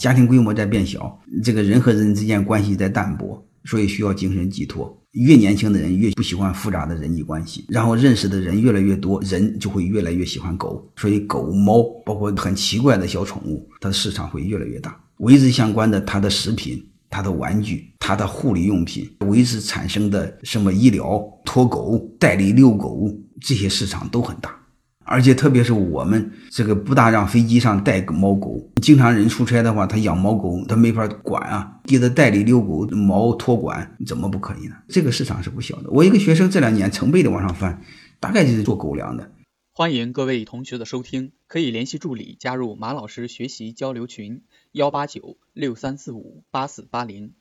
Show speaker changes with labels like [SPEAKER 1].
[SPEAKER 1] 家庭规模在变小，这个人和人之间关系在淡薄，所以需要精神寄托。越年轻的人越不喜欢复杂的人际关系，然后认识的人越来越多，人就会越来越喜欢狗，所以狗、猫包括很奇怪的小宠物，它的市场会越来越大。维之相关的，它的食品、它的玩具、它的护理用品，维之产生的什么医疗、托狗、代理遛狗这些市场都很大。而且特别是我们这个不大让飞机上带猫狗，经常人出差的话，他养猫狗他没法管啊，给他代理遛狗猫托管怎么不可以呢？这个市场是不小的。我一个学生这两年成倍的往上翻，大概就是做狗粮的。
[SPEAKER 2] 欢迎各位同学的收听，可以联系助理加入马老师学习交流群：幺八九六三四五八四八零。